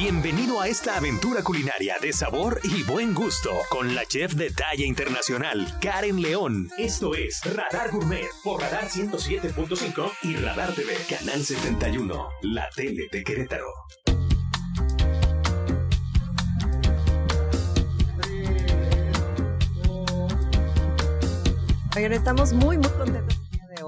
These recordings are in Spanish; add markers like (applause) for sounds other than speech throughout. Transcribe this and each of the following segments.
Bienvenido a esta aventura culinaria de sabor y buen gusto con la chef de talla internacional, Karen León. Esto es Radar Gourmet por Radar 107.5 y Radar TV, Canal 71, la tele de Querétaro. Oigan, estamos muy, muy contentos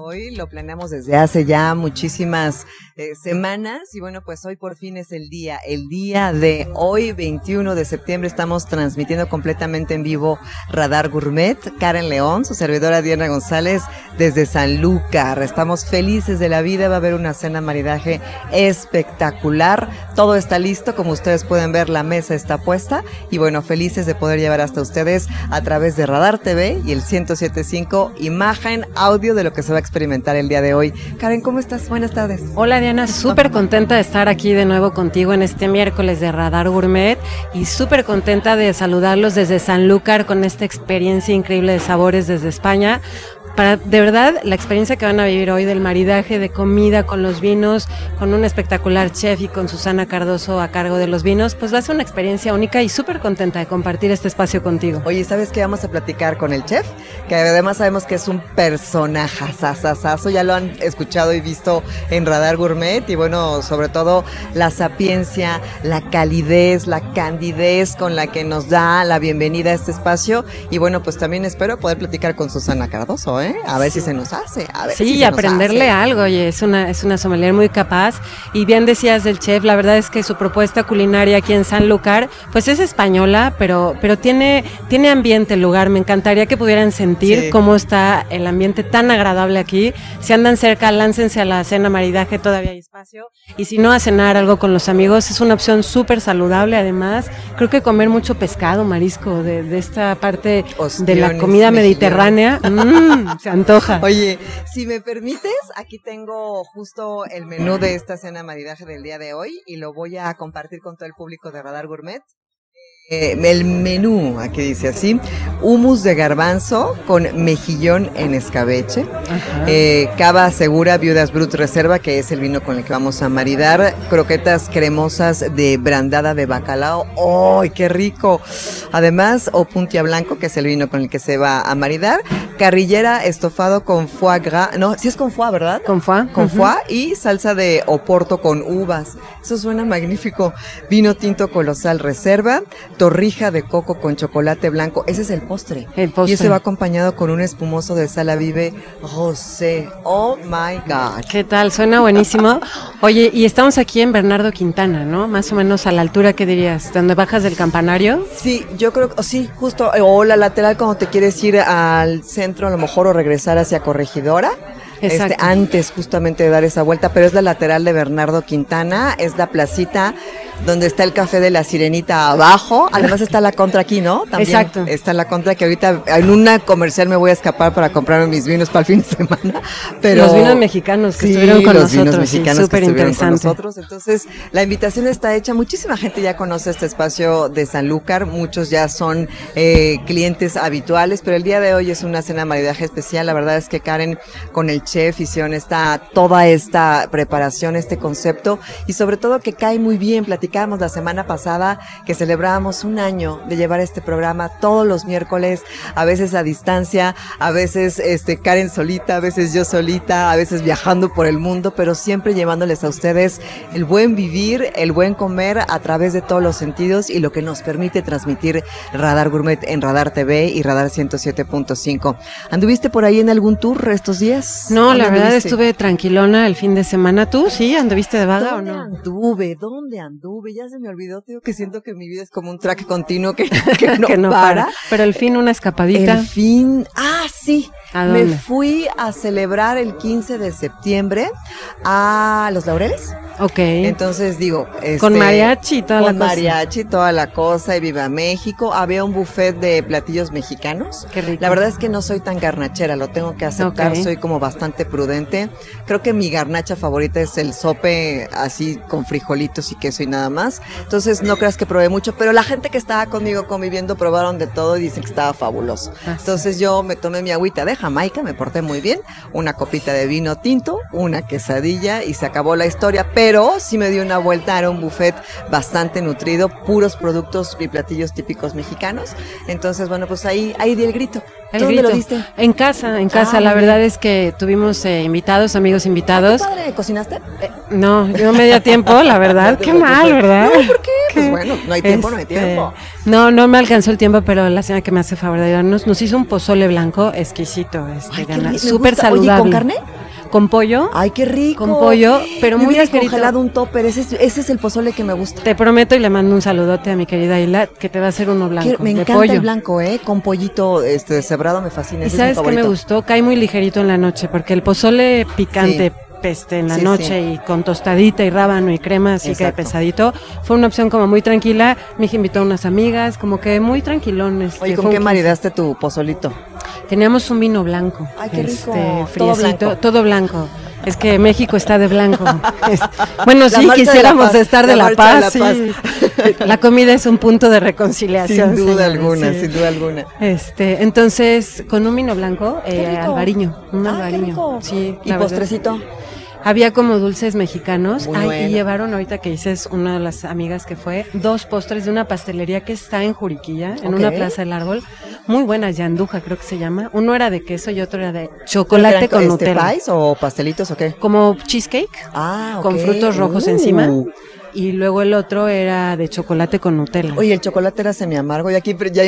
hoy. Lo planeamos desde hace ya muchísimas eh, semanas y bueno, pues hoy por fin es el día, el día de hoy, 21 de septiembre, estamos transmitiendo completamente en vivo Radar Gourmet, Karen León, su servidora Diana González desde San Lucar. Estamos felices de la vida, va a haber una cena maridaje espectacular, todo está listo, como ustedes pueden ver, la mesa está puesta y bueno, felices de poder llevar hasta ustedes a través de Radar TV y el 1075 imagen, audio de lo que se va a experimentar el día de hoy. Karen, ¿cómo estás? Buenas tardes. Hola Diana, súper contenta de estar aquí de nuevo contigo en este miércoles de Radar Gourmet y súper contenta de saludarlos desde Sanlúcar con esta experiencia increíble de sabores desde España para de verdad la experiencia que van a vivir hoy del maridaje de comida con los vinos, con un espectacular chef y con Susana Cardoso a cargo de los vinos, pues va a ser una experiencia única y súper contenta de compartir este espacio contigo. Oye, ¿sabes qué vamos a platicar con el chef? Que además sabemos que es un personaje sasasazo, ya lo han escuchado y visto en Radar Gourmet y bueno, sobre todo la sapiencia, la calidez, la candidez con la que nos da la bienvenida a este espacio y bueno, pues también espero poder platicar con Susana Cardoso, ¿eh? A ver si se nos hace. A ver sí, si se aprenderle nos hace. algo, oye, es una, es una sommelier muy capaz. Y bien decías del chef, la verdad es que su propuesta culinaria aquí en Sanlúcar, pues es española, pero, pero tiene, tiene ambiente el lugar. Me encantaría que pudieran sentir Sí. cómo está el ambiente tan agradable aquí. Si andan cerca, láncense a la cena maridaje, todavía hay espacio. Y si no, a cenar algo con los amigos, es una opción súper saludable. Además, creo que comer mucho pescado, marisco, de, de esta parte de la Ostiones, comida mediterránea, mm, (laughs) se antoja. Oye, si me permites, aquí tengo justo el menú de esta cena maridaje del día de hoy y lo voy a compartir con todo el público de Radar Gourmet. Eh, el menú, aquí dice así, humus de garbanzo con mejillón en escabeche, eh, cava segura viudas brut reserva, que es el vino con el que vamos a maridar, croquetas cremosas de brandada de bacalao, ¡ay, qué rico! Además, opuntia blanco, que es el vino con el que se va a maridar, carrillera estofado con foie gras, no, sí es con foie, ¿verdad? ¿Con foie? Con foie y salsa de oporto con uvas. Eso suena magnífico. Vino tinto colosal reserva, torrija de coco con chocolate blanco. Ese es el postre. El postre. Y ese va acompañado con un espumoso de sala vive rosé. Oh my God. ¿Qué tal? Suena buenísimo. (laughs) Oye, y estamos aquí en Bernardo Quintana, ¿no? Más o menos a la altura, ¿qué dirías? ¿Donde bajas del campanario? Sí, yo creo que sí, justo, eh, o la lateral cuando te quieres ir al centro a lo mejor o regresar hacia Corregidora. Este, antes justamente de dar esa vuelta, pero es la lateral de Bernardo Quintana, es la placita donde está el café de la sirenita abajo, además está la contra aquí, ¿no? También Exacto. Está la contra que ahorita en una comercial me voy a escapar para comprarme mis vinos para el fin de semana, pero Los vinos mexicanos que Sí, estuvieron con los vinos nosotros, sí, mexicanos que súper estuvieron con interesante. nosotros. Entonces, la invitación está hecha. Muchísima gente ya conoce este espacio de Sanlúcar. Muchos ya son eh, clientes habituales, pero el día de hoy es una cena maridaje especial. La verdad es que Karen con el chef hicieron esta, toda esta preparación, este concepto y sobre todo que cae muy bien. Platicábamos la semana pasada que celebrábamos un año de llevar este programa todos los miércoles, a veces a distancia, a veces este Karen solita, a veces yo solita, a veces viajando por el mundo, pero siempre llevándoles a ustedes el buen vivir, el buen comer a través de todos los sentidos y lo que nos permite transmitir Radar Gourmet en Radar TV y Radar 107.5. ¿Anduviste por ahí en algún tour estos días? ¿Dónde la verdad anduviste? estuve tranquilona el fin de semana. ¿Tú sí? ¿Anduviste de vaga o ¿Dónde no? anduve? ¿Dónde anduve? Ya se me olvidó, tío, que siento que mi vida es como un track (laughs) continuo que, que no, (laughs) que no para. para. Pero el fin una escapadita. El fin, ah, sí. ¿A Me dónde? fui a celebrar el 15 de septiembre a Los Laureles. Ok. Entonces digo, Con este, mariachi y toda con la cosa. mariachi, toda la cosa, y viva México. Había un buffet de platillos mexicanos. Qué rico. La verdad es que no soy tan garnachera, lo tengo que aceptar, Ok. soy como bastante prudente. Creo que mi garnacha favorita es el sope así con frijolitos y queso y nada más. Entonces no creas que probé mucho, pero la gente que estaba conmigo conviviendo probaron de todo y dicen que estaba fabuloso. Ah. Entonces yo me tomé mi agüita de Jamaica, me porté muy bien, una copita de vino tinto, una quesadilla y se acabó la historia, pero pero sí me dio una vuelta, era un buffet bastante nutrido, puros productos y platillos típicos mexicanos. Entonces, bueno, pues ahí, ahí di el grito. El ¿Dónde grito. lo diste? En casa, en casa. Ah, la muy verdad bien. es que tuvimos eh, invitados, amigos invitados. ¿Qué padre, ¿Cocinaste? Eh, no, yo me dio tiempo, la verdad. No (laughs) Qué mal. ¿verdad? No, ¿por qué? Pues bueno, no hay tiempo, no hay Este, tiempo. No, no me alcanzó el tiempo, pero la señora que me hace favor de ayudarnos nos hizo un pozole blanco exquisito, este, súper gusta. Oye, saludable. ¿con carne? Con pollo. Ay, qué rico. Con pollo, pero muy ligerito. congelado un topper, ese es, ese es el pozole que me gusta. Te prometo y le mando un saludote a mi querida Isla que te va a hacer uno blanco Quiero- me de encanta pollo. el blanco, ¿eh? Con pollito este, deshebrado me fascina. Y ese sabes es mi qué me gustó, cae muy ligerito en la noche, porque el pozole picante peste en la Sí, noche sí. y con tostadita y rábano y crema, así que Exacto. pesadito, fue una opción como muy tranquila. Mi hija invitó a unas amigas, como que muy tranquilones. Oye, ¿con qué maridaste tu pozolito? Teníamos un vino blanco. Ay, qué rico. Este, Todo friecito, blanco. todo blanco. Es que México está de blanco. (laughs) Bueno, La sí, de quisiéramos la paz, estar de la paz. la sí. La comida es un punto de reconciliación. Sin duda alguna, sí. sin duda alguna. Este, entonces, con un vino blanco, eh, albariño, un Ah, qué albariño. rico. Sí, ¿Y la verdad. Había como dulces mexicanos. Ay, bueno. y llevaron ahorita que dices una de las amigas que fue, dos postres de una pastelería que está en Juriquilla, en una plaza del árbol. Muy buenas, yanduja creo que se llama. Uno era de queso y otro era de chocolate con ¿Este Nutella. pies o pastelitos o qué? Como cheesecake Ah, ok. con frutos rojos Uh. encima. Y luego el otro era de chocolate con Nutella. Oye, el chocolate era semi-amargo y aquí ya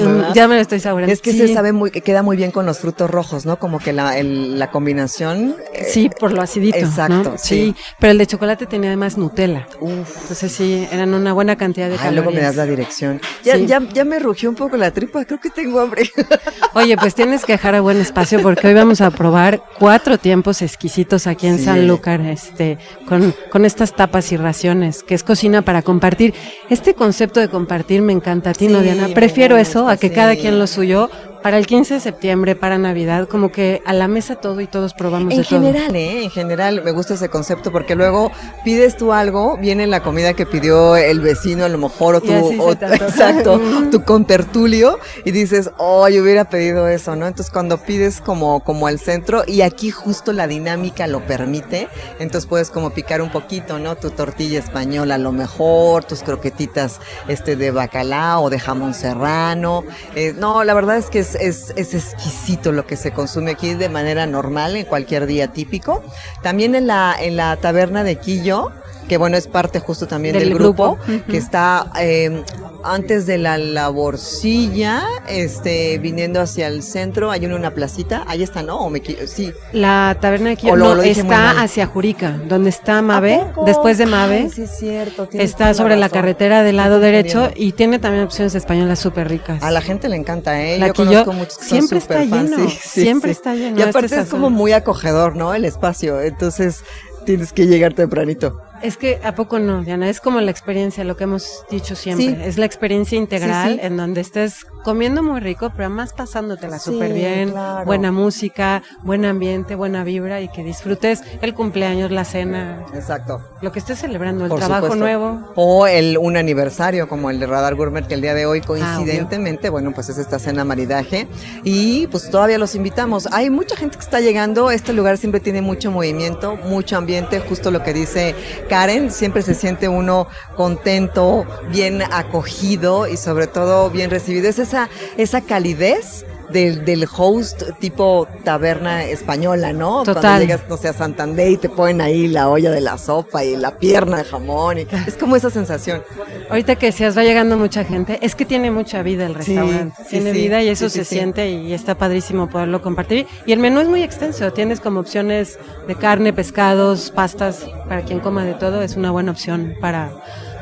Sí, ¿verdad? ya me lo estoy saboreando. Es que Sí. se sabe muy, que queda muy bien con los frutos rojos, ¿no? Como que la, el- la combinación. eh, Sí, por lo acidito. Exacto, ¿no? sí. pero el de chocolate tenía además Nutella. Uf. Entonces sí, eran una buena cantidad de Ay, calorías. luego me das la dirección. Ya, ya, ya me rugió un poco la tripa, creo que tengo hambre. (laughs) Oye, pues tienes que dejar a buen espacio porque hoy vamos a probar cuatro tiempos exquisitos aquí en. Sanlúcar, este, con, con estas tapas y raciones, que es cocina para compartir. Este concepto de compartir me encanta a ti, ¿no, Sí, Diana? me Prefiero eso a que sí. cada quien lo suyo. Para el 15 de septiembre, para Navidad, como que a la mesa todo y todos probamos En de todo. general, ¿eh? En general me gusta ese concepto porque luego pides tú algo, viene la comida que pidió el vecino a lo mejor o tu, o- exacto, tu contertulio y dices, oh, yo hubiera pedido eso, ¿no? Entonces cuando pides como, como al centro y aquí justo la dinámica lo permite, entonces puedes como picar un poquito, ¿no? Tu tortilla española a lo mejor, tus croquetitas este de bacalao o de jamón serrano. Eh, no, la verdad es que es, es, es exquisito lo que se consume aquí de manera normal en cualquier día típico. También en la, en la taberna de Quillo, que bueno, es parte justo también del, Del grupo, que está eh, antes de la laborcilla, este, viniendo hacia el centro, hay una, una placita, ahí está, ¿no? ¿O me equi- sí. La taberna de no, lo está hacia Jurica, donde está Mave, después de Mave. Ay, sí es cierto. Está sobre la carretera del lado derecho y tiene también opciones españolas súper ricas. A la gente le encanta, ¿eh? La Yo conozco muchos que son siempre está lleno, sí, sí, siempre está lleno Y este aparte es como muy acogedor, ¿no? El espacio. Entonces tienes que llegar tempranito. Es que a poco no, Diana, es como la experiencia, lo que hemos dicho siempre. Sí. Es la experiencia integral Sí, sí. en donde estés comiendo muy rico, pero además pasándotela súper bien, claro. buena música, buen ambiente, buena vibra y que disfrutes el cumpleaños, la cena, Exacto. lo que estés celebrando, el Por trabajo supuesto. nuevo. O el, un aniversario como el de Radar Gourmet, que el día de hoy coincidentemente, bueno, pues es esta cena maridaje. Y pues todavía los invitamos. Hay mucha gente que está llegando. Este lugar siempre tiene mucho movimiento, mucho ambiente, justo lo que dice Karen. Siempre se siente uno contento, bien acogido y sobre todo bien recibido. Es esa, esa calidez. Del, del host tipo taberna española, ¿no? Cuando Total. llegas, no sé, a Santander y te ponen ahí la olla de la sopa y la pierna de jamón. Y, es como esa sensación. Ahorita que decías, va llegando mucha gente, es que tiene mucha vida el restaurante. sí, tiene sí, vida y eso sí, se siente y está padrísimo poderlo compartir. Y el menú es muy extenso, tienes como opciones de carne, pescados, pastas, para quien coma de todo, es una buena opción para,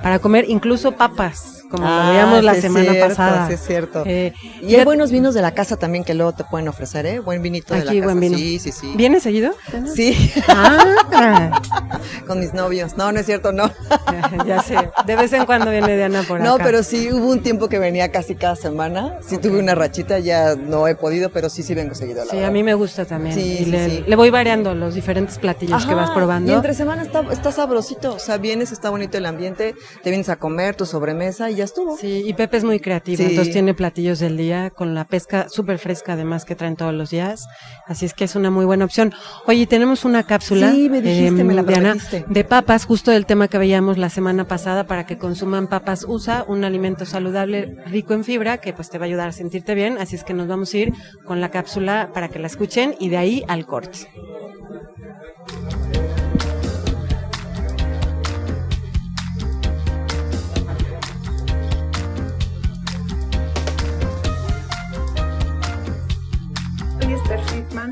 para comer, incluso papas, como lo veíamos la Ah, sí semana cierto, pasada. sí es cierto. Eh, Y hay ya- buenos vinos de la casa también que luego te pueden ofrecer, ¿eh? Buen vinito de la casa. buen vino. Sí, sí, sí. ¿Viene seguido? Sí, Ah, (laughs) con mis novios. No, no es cierto, no. ya, (laughs) ya sé. De vez en cuando viene Diana por acá. No, pero sí hubo un tiempo que venía casi cada semana. Sí tuve una rachita, ya no he podido, pero sí, sí vengo seguido. La Sí, verdad. a mí me gusta también. Sí, y sí, le, sí. le voy variando los diferentes platillos que vas probando. Y entre semana está, está sabrosito, o sea, vienes, está bonito el ambiente, te vienes a comer tu sobremesa y ya Sí, y Pepe es muy creativo, entonces tiene platillos del día con la pesca súper fresca además que traen todos los días, así es que es una muy buena opción. Oye, tenemos una cápsula sí, me dijiste, me la em, de papas, justo del tema que veíamos la semana pasada para que consuman papas USA, un alimento saludable rico en fibra que pues te va a ayudar a sentirte bien, así es que nos vamos a ir con la cápsula para que la escuchen y de ahí al corte.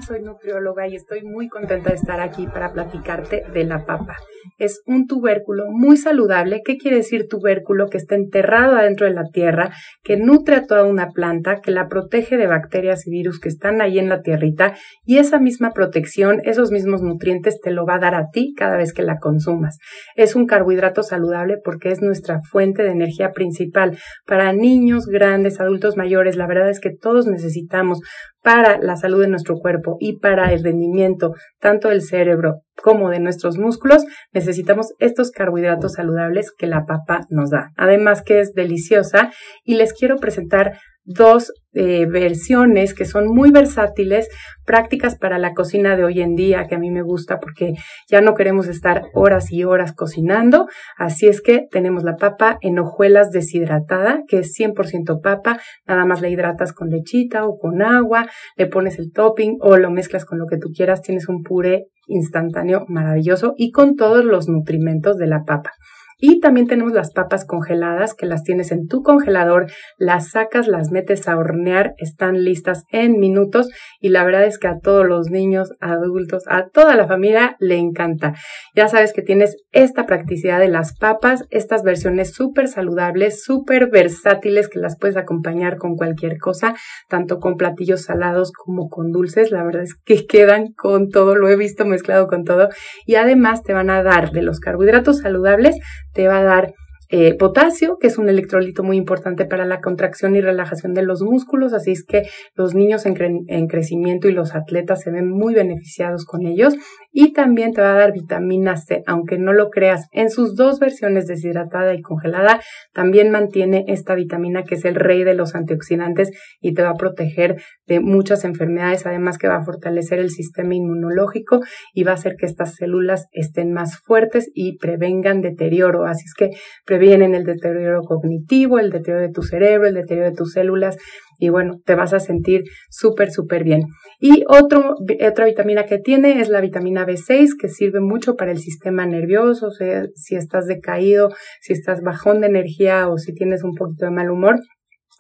Soy nutrióloga y estoy muy contenta de estar aquí para platicarte de la papa. Es un tubérculo muy saludable. ¿Qué quiere decir tubérculo? Que está enterrado adentro de la tierra, que nutre a toda una planta, que la protege de bacterias y virus que están ahí en la tierrita y esa misma protección, esos mismos nutrientes te lo va a dar a ti cada vez que la consumas. Es un carbohidrato saludable porque es nuestra fuente de energía principal para niños, grandes, adultos mayores. La verdad es que todos necesitamos para la salud de nuestro cuerpo y para el rendimiento tanto del cerebro como de nuestros músculos, necesitamos estos carbohidratos saludables que la papa nos da. Además que es deliciosa y les quiero presentar dos eh, versiones que son muy versátiles, prácticas para la cocina de hoy en día, que a mí me gusta porque ya no queremos estar horas y horas cocinando. Así es que tenemos la papa en hojuelas deshidratada, que es 100% papa, nada más la hidratas con lechita o con agua, le pones el topping o lo mezclas con lo que tú quieras, tienes un puré instantáneo maravilloso y con todos los nutrimentos de la papa. Y también tenemos las papas congeladas que las tienes en tu congelador, las sacas, las metes a hornear, están listas en minutos y la verdad es que a todos los niños, adultos, a toda la familia le encanta. Ya sabes que tienes esta practicidad de las papas, estas versiones súper saludables, súper versátiles que las puedes acompañar con cualquier cosa, tanto con platillos salados como con dulces. La verdad es que quedan con todo, lo he visto mezclado con todo y además te van a dar de los carbohidratos saludables te va a dar eh, potasio, que es un electrolito muy importante para la contracción y relajación de los músculos, así es que los niños en, en, crecimiento y los atletas se ven muy beneficiados con ellos. Y también te va a dar vitamina C, aunque no lo creas, en sus dos versiones deshidratada y congelada, también mantiene esta vitamina que es el rey de los antioxidantes y te va a proteger de muchas enfermedades, además que va a fortalecer el sistema inmunológico y va a hacer que estas células estén más fuertes y prevengan deterioro. Así es que previenen el deterioro cognitivo, el deterioro de tu cerebro, el deterioro de tus células y bueno, te vas a sentir súper, súper bien. Y otro, otra vitamina que tiene es la vitamina B6, que sirve mucho para el sistema nervioso, o sea, si estás decaído, si estás bajón de energía o si tienes un poquito de mal humor,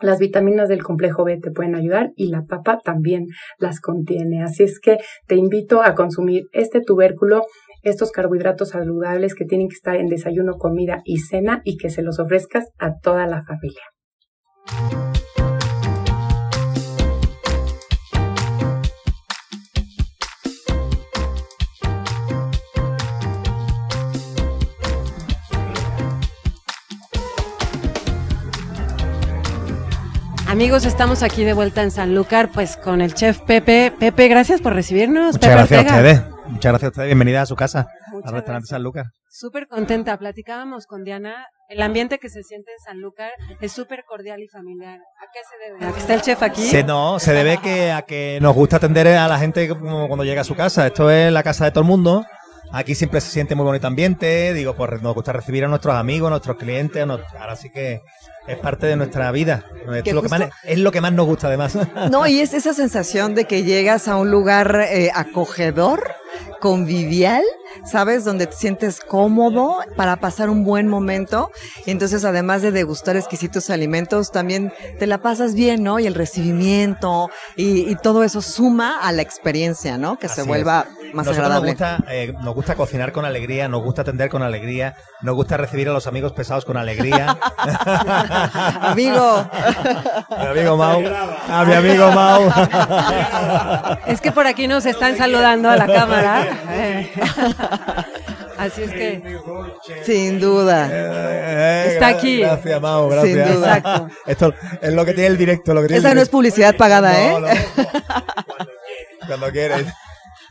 las vitaminas del complejo B te pueden ayudar y la papa también las contiene. Así es que te invito a consumir este tubérculo, estos carbohidratos saludables que tienen que estar en desayuno, comida y cena y que se los ofrezcas a toda la familia. Amigos, estamos aquí de vuelta en Sanlúcar, pues con el chef Pepe. Pepe, gracias por recibirnos. Muchas gracias a ustedes. Muchas gracias a ustedes. Bienvenida a su casa, al restaurante Sanlúcar. Súper contenta. Platicábamos con Diana. El ambiente que se siente en Sanlúcar es súper cordial y familiar. ¿A qué se debe? ¿A que está el chef aquí? Se, no, se debe que, a que nos gusta atender a la gente cuando llega a su casa. Esto es la casa de todo el mundo. Aquí siempre se siente muy bonito ambiente, digo, pues nos gusta recibir a nuestros amigos, a nuestros clientes, ahora sí que es parte de nuestra vida. Es lo, que más, es lo que más nos gusta además. (laughs) No, y es esa sensación de que llegas a un lugar eh, acogedor, convivial, ¿sabes? Donde te sientes cómodo para pasar un buen momento. Y entonces, además de degustar exquisitos alimentos, también te la pasas bien, ¿no? Y el recibimiento y, todo eso suma a la experiencia, ¿no? Que se vuelva más agradable. Nos gusta, eh, nos gusta cocinar con alegría, nos gusta atender con alegría, nos gusta recibir a los amigos pesados con alegría. (laughs) (laughs) amigo. mi amigo Mau. A mi amigo Mau. es que por aquí nos están saludando a la cámara. Así es que. Sin duda. Eh, Está aquí. Gracias, Mau. Gracias. Sin duda. Exacto. Esto es lo que tiene el directo. Lo que tiene Esa no es publicidad pagada, ¿eh? cuando quieres. Cuando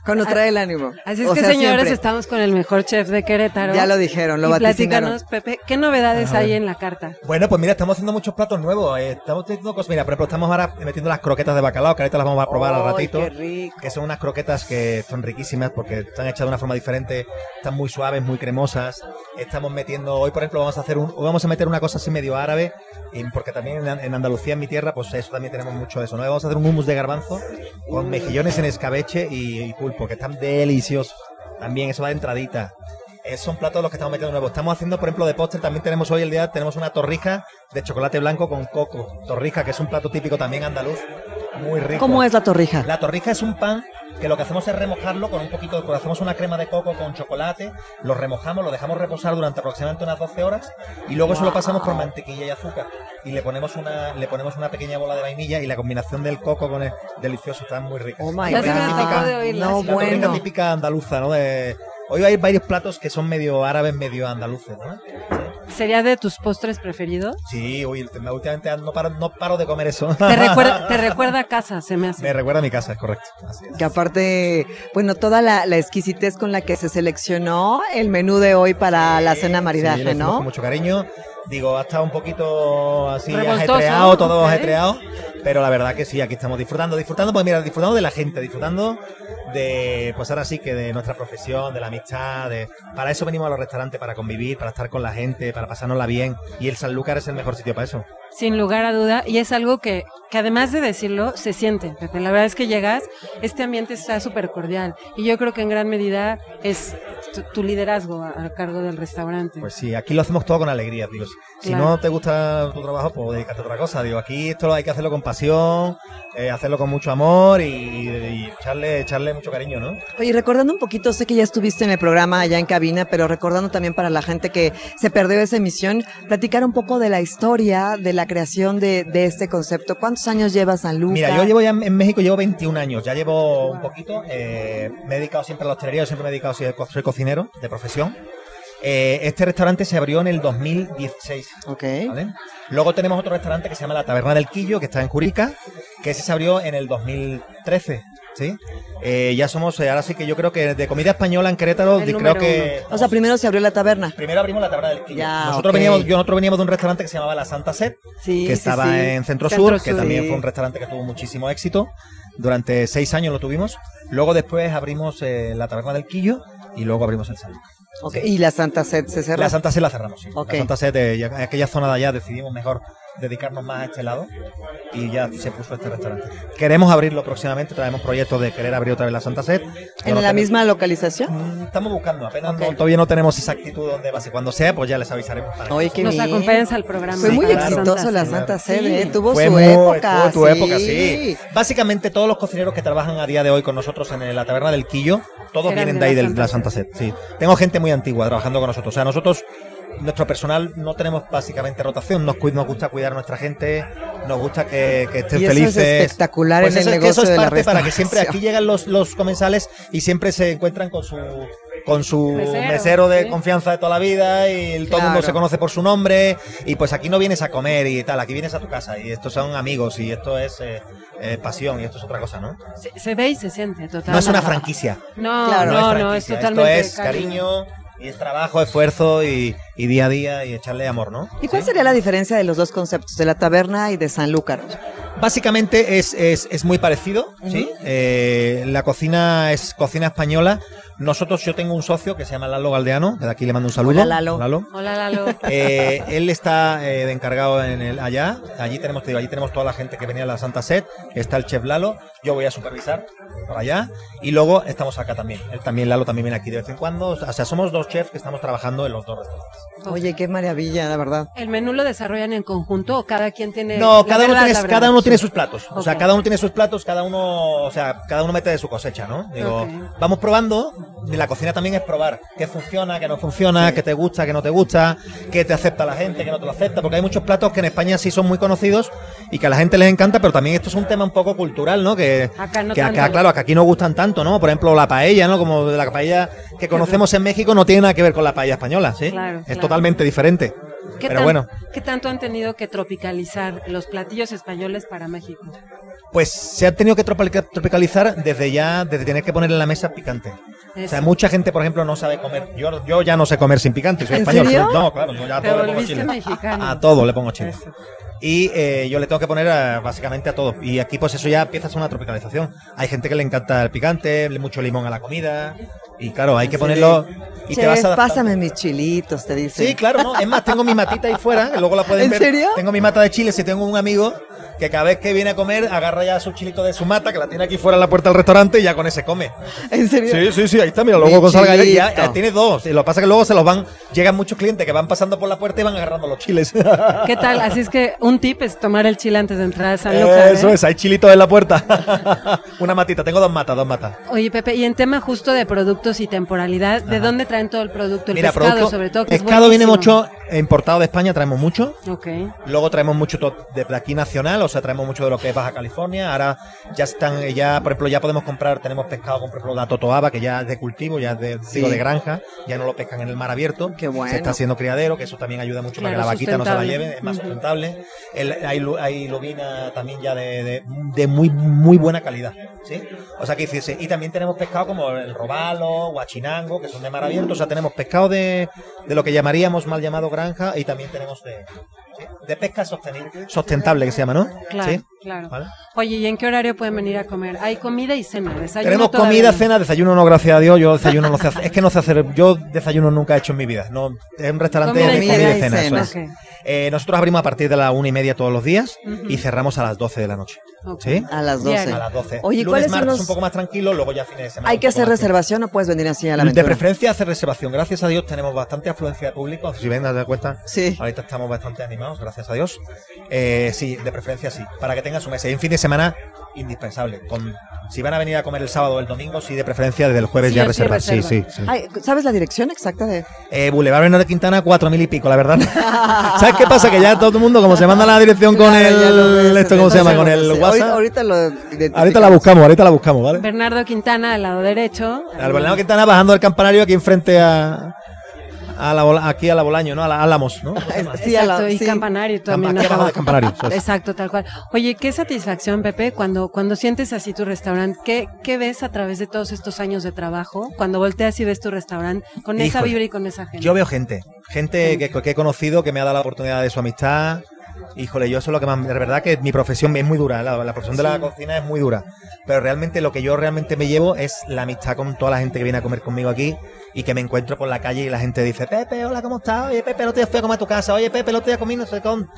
Ah, trae el ánimo. Así es O que, sea, señores, siempre. estamos con el mejor chef de Querétaro. Ya lo dijeron, lo y vaticinaron. platícanos, Pepe, ¿qué novedades hay en la carta? Bueno, pues mira, estamos haciendo muchos platos nuevos. eh, estamos haciendo cosas. Mira, por ejemplo, estamos ahora metiendo las croquetas de bacalao, que ahorita las vamos a probar al ¡Ay, ratito. qué rico! Que son unas croquetas que son riquísimas porque están hechas de una forma diferente, están muy suaves, muy cremosas. Estamos metiendo, hoy por ejemplo vamos a hacer un, hoy vamos a meter una cosa así medio árabe, y porque también en, en Andalucía, en mi tierra, pues eso también tenemos mucho de eso. ¿no? Vamos a hacer un hummus de garbanzo con mejillones en escabeche y, y pulpo, que están deliciosos. También eso va de entradita. Eh, son platos los que estamos metiendo nuevos. Estamos haciendo, por ejemplo, de postre, también tenemos hoy el día, tenemos una torrija de chocolate blanco con coco. Torrija, que es un plato típico también andaluz, muy rico. ¿Cómo es la torrija? La torrija es un pan que lo que hacemos es remojarlo con un poquito de... hacemos una crema de coco con chocolate, lo remojamos, lo dejamos reposar durante aproximadamente unas 12 horas y luego eso lo pasamos por mantequilla y azúcar y le ponemos una le ponemos una pequeña bola de vainilla y la combinación del coco con el delicioso está muy rica. Oh my God. de No, sí. La bueno. típica andaluza, ¿no? De- Hoy hay varios platos que son medio árabes, medio andaluces, ¿no? ¿Sería de tus postres preferidos? Sí, uy, últimamente no paro, no paro de comer eso. Te recuerda, (laughs) te recuerda a casa, se me hace. Me recuerda a mi casa, es correcto. Así es. Que aparte, bueno, toda la, la exquisitez con la que se seleccionó el menú de hoy para la cena Sí, maridaje, hicimos ¿no? Con mucho cariño. Digo, ha estado un poquito así ajetreado, todo ok. ajetreado. Pero la verdad que sí, aquí estamos disfrutando, disfrutando, pues mira, disfrutando de la gente, disfrutando de, pues ahora sí que de nuestra profesión, de la amistad, de, para eso venimos a los restaurantes, para convivir, para estar con la gente, para pasárnosla bien. Y el Sanlúcar es el mejor sitio para eso. Sin lugar a duda, y es algo que, que además de decirlo, se siente, Pepe. La verdad es que llegas, este ambiente está súper cordial, y yo creo que en gran medida es tu, tu liderazgo a, a cargo del restaurante. Pues sí, aquí lo hacemos todo con alegría, digo. Si Claro. no te gusta tu trabajo, pues dedícate a otra cosa. Digo, aquí esto hay que hacerlo con pasión, eh, hacerlo con mucho amor y, y echarle, echarle mucho cariño, ¿no? Oye, recordando un poquito, sé que ya estuviste en el programa allá en cabina, pero recordando también para la gente que se perdió esa emisión, platicar un poco de la historia, de la creación de, de este concepto. ¿Cuántos años lleva San Lucas? Mira, yo llevo ya en México llevo 21 años, ya llevo un poquito, eh, me he dedicado siempre a la hostelería, yo siempre me he dedicado, soy, soy cocinero de profesión. Eh, este restaurante se abrió en el 2016. Ok. ¿vale? Luego tenemos otro restaurante que se llama La Taberna del Quillo, que está en Curica, que ese se abrió en el 2013. ¿Sí? Eh, ya somos, eh, ahora sí que yo creo que de comida española en Querétaro, El creo que... O sea, primero se abrió la taberna. Primero abrimos la Taberna del Quillo. Ya, nosotros, veníamos, yo, nosotros veníamos de un restaurante que se llamaba La Santa Sed, Sí, que estaba sí. en Centro, Centro Sur, que también fue un restaurante que tuvo muchísimo éxito. Durante seis años lo tuvimos. Luego después abrimos eh, la Taberna del Quillo y luego abrimos el San Lucas. Ok, Y la Santa Sed se cerró. La Santa Sed la cerramos, sí. Ok. La Santa Sed, aquella zona de allá decidimos mejor dedicarnos más a este lado y ya se puso este restaurante. Queremos abrirlo próximamente, traemos proyectos de querer abrir otra vez la Santa Sed. No ¿En la tenemos- misma localización? Mm, Estamos buscando, apenas Ok. no- todavía no tenemos exactitud dónde va a ser. Cuando sea, pues ya les avisaremos. para que Oye, qué Nos bien. acompañas al programa. Fue muy la exitoso la. Santa Sed, Sí. ¿eh? Tuvo Fue su muy- época. tuvo tu sí. época, sí. Básicamente todos los cocineros que trabajan a día de hoy con nosotros en la taberna del Quillo, todos Eran vienen de de ahí de Santa la Santa Sed. Sí. Tengo gente muy antigua trabajando con nosotros. O sea, nosotros, nuestro personal, no tenemos básicamente rotación. Nos, cu- nos gusta cuidar a nuestra gente, nos gusta que, que estén Y eso es felices. espectacular Pues en el eso es que negocio eso es de la parte para que siempre aquí llegan los, los comensales y siempre se encuentran con su con su Mesero, mesero, de sí. confianza de toda la vida y el- todo el mundo se conoce por su nombre y pues aquí no vienes a comer y tal, aquí vienes a tu casa y estos son amigos y esto es eh, eh, pasión y esto es otra cosa, ¿no? Se, se ve y se siente, totalmente. No es una franquicia. No, Claro. no, es no, es franquicia, totalmente Esto es cariño y es trabajo, esfuerzo y, y día a día y echarle amor, ¿no? ¿Y cuál sería la diferencia de los dos conceptos, de la taberna y de Sanlúcar? Básicamente es, es, es muy parecido, ¿sí? Eh, la cocina es cocina española. Nosotros, yo tengo un socio que se llama Lalo Galdeano, que de aquí le mando un saludo. Hola, Lalo. Hola, Lalo. (laughs) Eh, él está eh, de encargado en el allá. Allí tenemos, te digo, allí tenemos toda la gente que venía a la Santa Set. Está el chef Lalo. Yo voy a supervisar por allá. Y luego estamos acá también. Él también, Lalo también viene aquí de vez en cuando. O sea, somos dos chefs que estamos trabajando en los dos restaurantes. Oye, qué maravilla, la verdad. ¿El menú lo desarrollan en conjunto o cada quien tiene.? No, cada uno, verdad, tiene, cada uno tiene sus platos. O sea, cada uno tiene sus platos, cada uno, o sea, cada uno mete de su cosecha, ¿no? Digo, Ok. vamos probando. La cocina también es probar qué funciona, qué no funciona, qué te gusta, qué no te gusta, qué te acepta la gente, qué no te lo acepta. Porque hay muchos platos que en España sí son muy conocidos y que a la gente les encanta, pero también esto es un tema un poco cultural, ¿no? Que, Acá no que acá, claro, que aquí no gustan tanto, ¿no? Por ejemplo, la paella, ¿no? Como la paella que conocemos en México no tiene nada que ver con la paella española, ¿sí? Claro, es claro. totalmente diferente. ¿Qué Pero tan- bueno. ¿Qué tanto han tenido que tropicalizar los platillos españoles para México? Pues se ha tenido que tropica- tropicalizar desde ya, desde tener que poner en la mesa picante. O sea, mucha gente, por ejemplo, no sabe comer. Yo, yo ya no sé comer sin picante, soy ¿En español. serio? soy- no, claro, yo ya a todo le pongo chile. mexicano. A todo le pongo chile. Eso. Y eh, yo le tengo que poner a- básicamente a todo. Y aquí pues eso ya empieza a ser una tropicalización. Hay gente que le encanta el picante, le- mucho limón a la comida. Y claro, hay que ponerlo... Y te vas adaptando. pásame mis chilitos, te dice. Sí, claro, no. Es más, tengo mi matita ahí fuera, que luego la pueden ¿En ver. serio? Tengo mi mata de chile. Si tengo un amigo que cada vez que viene a comer, agarra ya su chilito de su mata, que la tiene aquí fuera en la puerta del restaurante y ya con ese come. ¿En serio? Sí, sí, sí, ahí está, mira, Mi luego con salga ya, chilito. ya tiene dos. Y lo que pasa es que luego se los van, llegan muchos clientes que van pasando por la puerta y van agarrando los chiles. ¿Qué tal? Así es que un (laughs) tip es tomar el chile antes de entrar a San Lucas. Eso ¿eh? es, hay chilitos en la puerta. (laughs) Una matita, tengo dos matas, dos matas. Oye, Pepe, y en tema justo de productos y temporalidad, ¿de Ajá. dónde traen todo el producto? El Mira, pescado, producto- sobre todo, que es pescado viene mucho importado de España, traemos mucho. Ok. Luego traemos mucho de aquí nacional, o sea, traemos mucho de lo que es Baja California. Ahora ya están, ya, por ejemplo, ya podemos comprar, tenemos pescado, por ejemplo, la totoaba, que ya es de cultivo, ya es de, Sí. digo, de granja, ya no lo pescan en el mar abierto. Qué bueno. Se está haciendo criadero, que eso también ayuda mucho para que Claro, la vaquita no se la lleve, es más Ujú. sustentable. El- hay, hay lubina también ya de, de, de muy, muy buena calidad, ¿sí? O sea, que y también tenemos pescado como el robalo, guachinango, que son de mar abierto, o sea, tenemos pescado de, de lo que llamaríamos mal llamado granja, y también tenemos de, de pesca sostenible, sustentable, que se llama, ¿no? Claro, ¿Sí? Claro. ¿Vale? Oye, ¿y en qué horario pueden venir a comer? Hay comida y cena. desayuno Tenemos comida, no. cena, desayuno no, gracias a Dios. Yo desayuno no sé hacer. Es que no sé hacer. Yo desayuno nunca he hecho en mi vida. No, es un restaurante de y comida y cena, cena. eso es. Eh, nosotros abrimos a partir de la una y media todos los días y cerramos a las 12 de la noche. A las 12. Diario. A las 12. Oye, Lunes, ¿cuáles son martes los- un poco más tranquilo, luego ya fines de semana. ¿Hay que hacer reservación o puedes venir así a la De aventura? preferencia hacer reservación. Gracias a Dios tenemos bastante afluencia de público. Si ven, das cuenta. Sí. Ahorita estamos bastante animados, gracias a Dios. Eh, sí, de preferencia sí. Para que tengan su mesa. Y en fin de semana, indispensable. Con, si van a venir a comer el sábado o el domingo, sí, de preferencia desde el jueves Sí ya reservar. Sí, reserva. sí, sí. Ay, ¿Sabes la dirección exacta de...? Eh, Boulevard Bernardo de Quintana, cuatro mil y pico, la verdad. (laughs) ¿Sabes qué pasa? Que ya todo el mundo, como se manda la dirección con Claro, el. ves, Esto, ¿cómo se llama? Con el. WhatsApp. Ahorita, ahorita lo Ahorita la buscamos, ahorita la buscamos, ¿vale? Bernardo Quintana, al lado derecho. Al Bernardo Quintana bajando del campanario aquí enfrente a. a la, aquí a la Bolaño, ¿no? A la Álamos, ¿no? Sí, a la- Exacto, y sí. campanario también. Acá de campanario. Exacto, tal cual. Oye, qué satisfacción, Pepe, cuando, cuando sientes así tu restaurante. ¿Qué, ¿Qué ves a través de todos estos años de trabajo? Cuando volteas y ves tu restaurante con esa Híjole. vibra y con esa gente. Yo veo gente, gente que, que he conocido que me ha dado la oportunidad de su amistad. Híjole, yo eso es lo que más. De verdad que mi profesión es muy dura, la, la profesión de la cocina es muy dura. Pero realmente lo que yo realmente me llevo es la amistad con toda la gente que viene a comer conmigo aquí y que me encuentro por la calle y la gente dice: Pepe, hola, ¿cómo estás? Oye, Pepe, el otro día fui a comer a tu casa. Oye, Pepe, el otro día comí no sé con.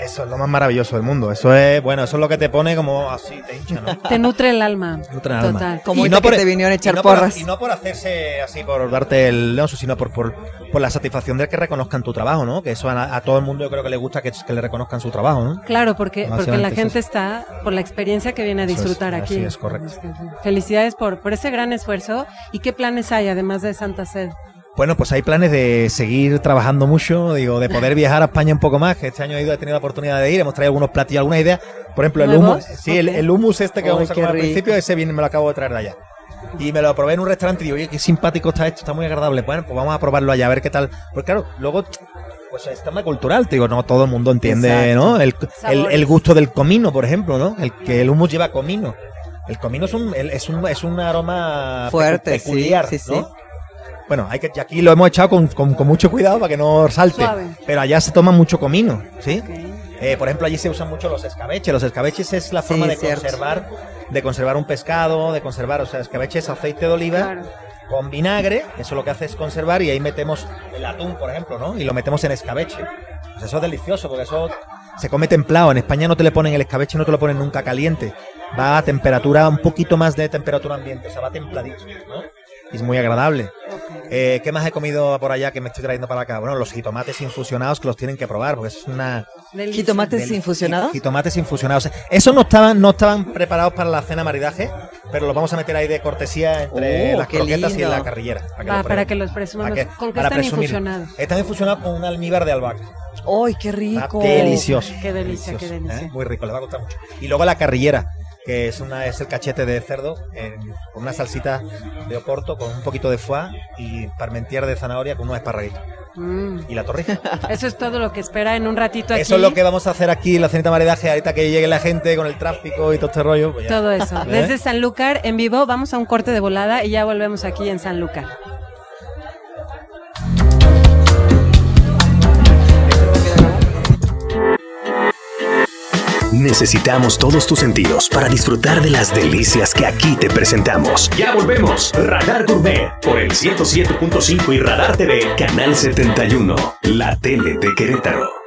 Eso es lo más maravilloso del mundo. Eso es, bueno, eso es lo que te pone como así, te hincha, ¿no? Te nutre el alma. Nutre el alma. Total. Como Y ahorita no por- que te vinieron a echar y no por- porras. y no por hacerse así, por darte el oso, sino por, por, por la satisfacción de que reconozcan tu trabajo, ¿no? Que eso a, a todo el mundo yo creo que le gusta que, que le reconozcan su trabajo, ¿no? Claro, porque, porque la gente es está por la experiencia que viene a es, disfrutar aquí. es, correcto. Felicidades por, por ese gran esfuerzo. ¿Y qué planes hay además de Santa Sed? Bueno, pues hay planes de seguir trabajando mucho, digo, de poder viajar a España un poco más, que este año he, ido, he tenido la oportunidad de ir, hemos traído algunos platillos, algunas ideas. Por ejemplo, el hummus, sí, el, el hummus este que vamos a comer al principio, ese viene, me lo acabo de traer de allá. Y me lo probé en un restaurante y digo, oye, qué simpático está esto, está muy agradable. Bueno, pues vamos a probarlo allá, a ver qué tal. Pues claro, luego, pues es tema cultural, te digo, no todo el mundo entiende, Exacto. ¿no? El, el, gusto del comino, por ejemplo, ¿no? El que el hummus lleva comino. El comino es un, es un, es un aroma Fuerte, pecu- peculiar, sí, sí, ¿no? sí. Bueno, hay que, aquí lo hemos echado con, con- con mucho cuidado para que no salte. Suave. Pero allá se toma mucho comino, ¿sí? Ok. Eh, por ejemplo, allí se usan mucho los escabeches. Los escabeches es la Sí, forma de cierto. conservar, de conservar un pescado, de conservar, o sea, escabeche es aceite de oliva Claro. con vinagre. Eso lo que hace es conservar y ahí metemos el atún, por ejemplo, ¿no? Y lo metemos en escabeche. Pues eso es delicioso porque eso se come templado. En España no te le ponen el escabeche, no te lo ponen nunca caliente. Va a temperatura, un poquito más de temperatura ambiente, o sea, va templadito, ¿no? Y es muy agradable. Eh, ¿Qué más he comido por allá que me estoy trayendo para acá? Bueno, los jitomates infusionados que los tienen que probar, porque es una... Delicia. ¿Jitomates Del- infusionados? Jitomates infusionados. Esos no estaban, no estaban preparados para la cena maridaje, pero los vamos a meter ahí de cortesía entre Oh, las qué croquetas y la carrillera. Para que, para que los que- ¿Con qué están presumir. infusionados? Están infusionados con un almíbar de albahaca. ¡Ay, qué rico! delicioso. Qué delicia, qué delicioso, delicia. ¿eh? Muy rico, les va a gustar mucho. Y luego la carrillera. Que es una es el cachete de cerdo en, con una salsita de oporto con un poquito de foie y parmentier de zanahoria con unos esparraguitos. Mm. Y la torrija. (laughs) Eso es todo lo que espera en un ratito aquí. Eso es lo que vamos a hacer aquí en la cenita maridaje, ahorita que llegue la gente con el tráfico y todo este rollo. pues. Todo eso. ¿Eh? Desde Sanlúcar en vivo, vamos a un corte de volada y ya volvemos aquí en Sanlúcar. Necesitamos todos tus sentidos para disfrutar de las delicias que aquí te presentamos. Ya volvemos. Radar Gourmet por el 107.5 y Radar TV, Canal 71, la tele de Querétaro.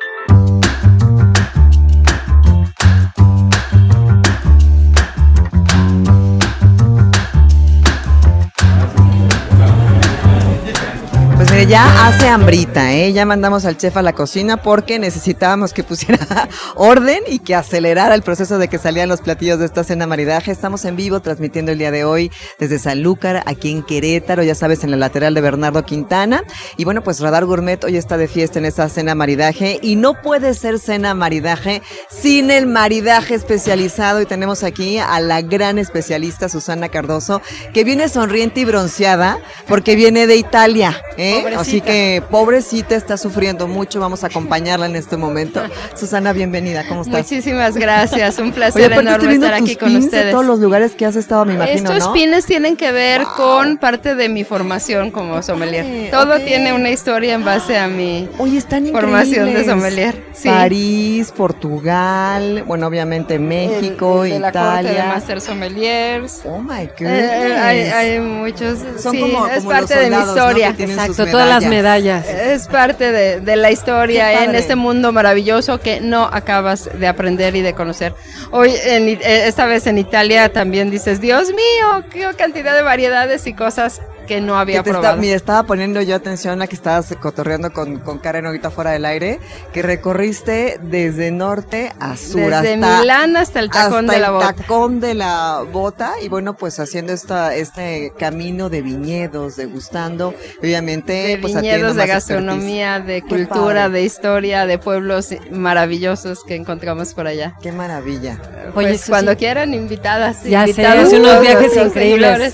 Ya hace hambrita, ¿eh? Ya mandamos al chef a la cocina porque necesitábamos que pusiera (laughs) orden y que acelerara el proceso de que salían los platillos de esta cena maridaje. Estamos en vivo transmitiendo el día de hoy desde Sanlúcar, aquí en Querétaro, ya sabes, en la lateral de Bernardo Quintana. Y bueno, pues Radar Gourmet hoy está de fiesta en esta cena maridaje y no puede ser cena maridaje sin el maridaje especializado. Y tenemos aquí a la gran especialista Susana Cardoso, que viene sonriente y bronceada porque viene de Italia. ¿eh? Pobrecita. Así que pobrecita está sufriendo mucho. Vamos a acompañarla en este momento. Susana, bienvenida. ¿Cómo estás? Muchísimas gracias, un placer Oye, enorme estar tus aquí con pins de ustedes. todos los lugares que has estado, me imagino, Estos ¿no? pines tienen que ver con parte de mi formación como sommelier. Órale, Todo ok. tiene una historia en base a mi Oye, están formación de sommelier. Sí. París, Portugal, bueno, obviamente México, El- el de la corte de Italia. Master Sommeliers. Oh my Eh, goodness. eh, hay, hay muchos. Son sí, como, es como parte los de mi ¿no? historia. sus Exacto, todas las medallas. Es parte de, de la historia en este mundo maravilloso que no acabas de aprender y de conocer. Hoy, en, eh, esta vez en Italia, también dices, Dios mío, qué cantidad de variedades y cosas que no había Que está- probado. mira, estaba poniendo yo atención a que estabas cotorreando con, con Karen ahorita fuera del aire, que recorriste desde norte a sur. Desde hasta, Milán hasta el tacón hasta de la el bota. tacón de la bota y bueno, pues haciendo esta, este camino de viñedos, degustando, obviamente, de pues viñedos, de gastronomía, de Qué cultura, de historia, de pueblos maravillosos que encontramos por allá. expertise. Qué maravilla. Oye, Pues cuando quieran, invitadas. Ya sé, invitados hace unos viajes increíbles.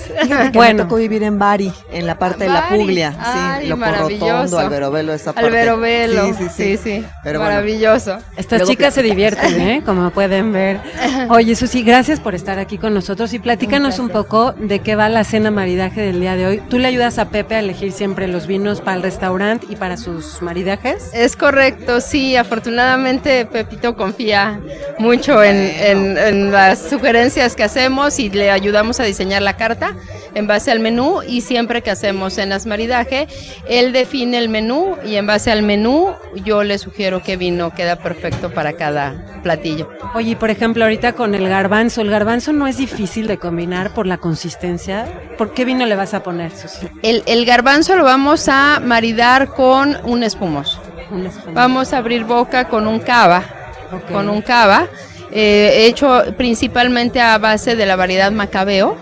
seguidores. Fíjate que Bueno. me tocó vivir en Bari, en la parte de la. Puglia, Ay, sí, lo maravilloso. Rotondo, Alberobelo, esa parte. Alberobelo. Sí, sí, sí. sí, sí. Pero bueno. Maravilloso. Estas Luego chicas se divierten, ¿eh? (laughs) Como pueden ver. Oye, Susi, gracias por estar aquí con nosotros y platícanos un poco de qué va la cena maridaje del día de hoy. ¿Tú le ayudas a Pepe a elegir siempre los vinos para el restaurante y para sus maridajes? Es correcto, sí, afortunadamente Pepito confía mucho en, en- en las sugerencias que hacemos y le ayudamos a diseñar la carta en base al menú y siempre que hacemos cenas maridaje, él define el menú y en base al menú yo le sugiero qué vino queda perfecto para cada platillo. Oye, por ejemplo, ahorita con el garbanzo, el garbanzo no es difícil de combinar por la consistencia. ¿Por qué vino le vas a poner, Susi? El, el garbanzo lo vamos a maridar con un espumoso. Un espumoso. Vamos a abrir boca con un cava, con un cava, eh, hecho principalmente a base de la variedad macabeo,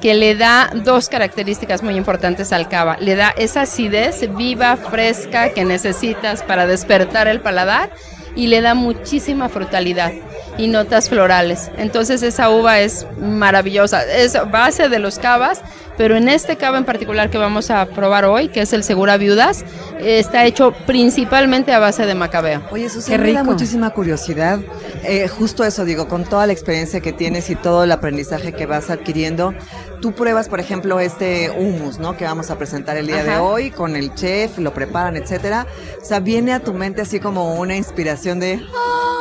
que le da dos características muy importantes al cava. Le da esa acidez viva, fresca que necesitas para despertar el paladar y le da muchísima frutalidad y notas florales. Entonces esa uva es maravillosa. Es base de los cavas, pero en este cava en particular que vamos a probar hoy, que es el Segura Viudas, está hecho principalmente a base de macabeo. Oye, Susi, Qué me da muchísima curiosidad. Eh, justo eso, digo, con toda la experiencia que tienes y todo el aprendizaje que vas adquiriendo, tú pruebas, por ejemplo, este hummus, ¿no? Que vamos a presentar el día de hoy con el chef, lo preparan, etcétera. O sea, viene a tu mente así como una inspiración de, "Ah",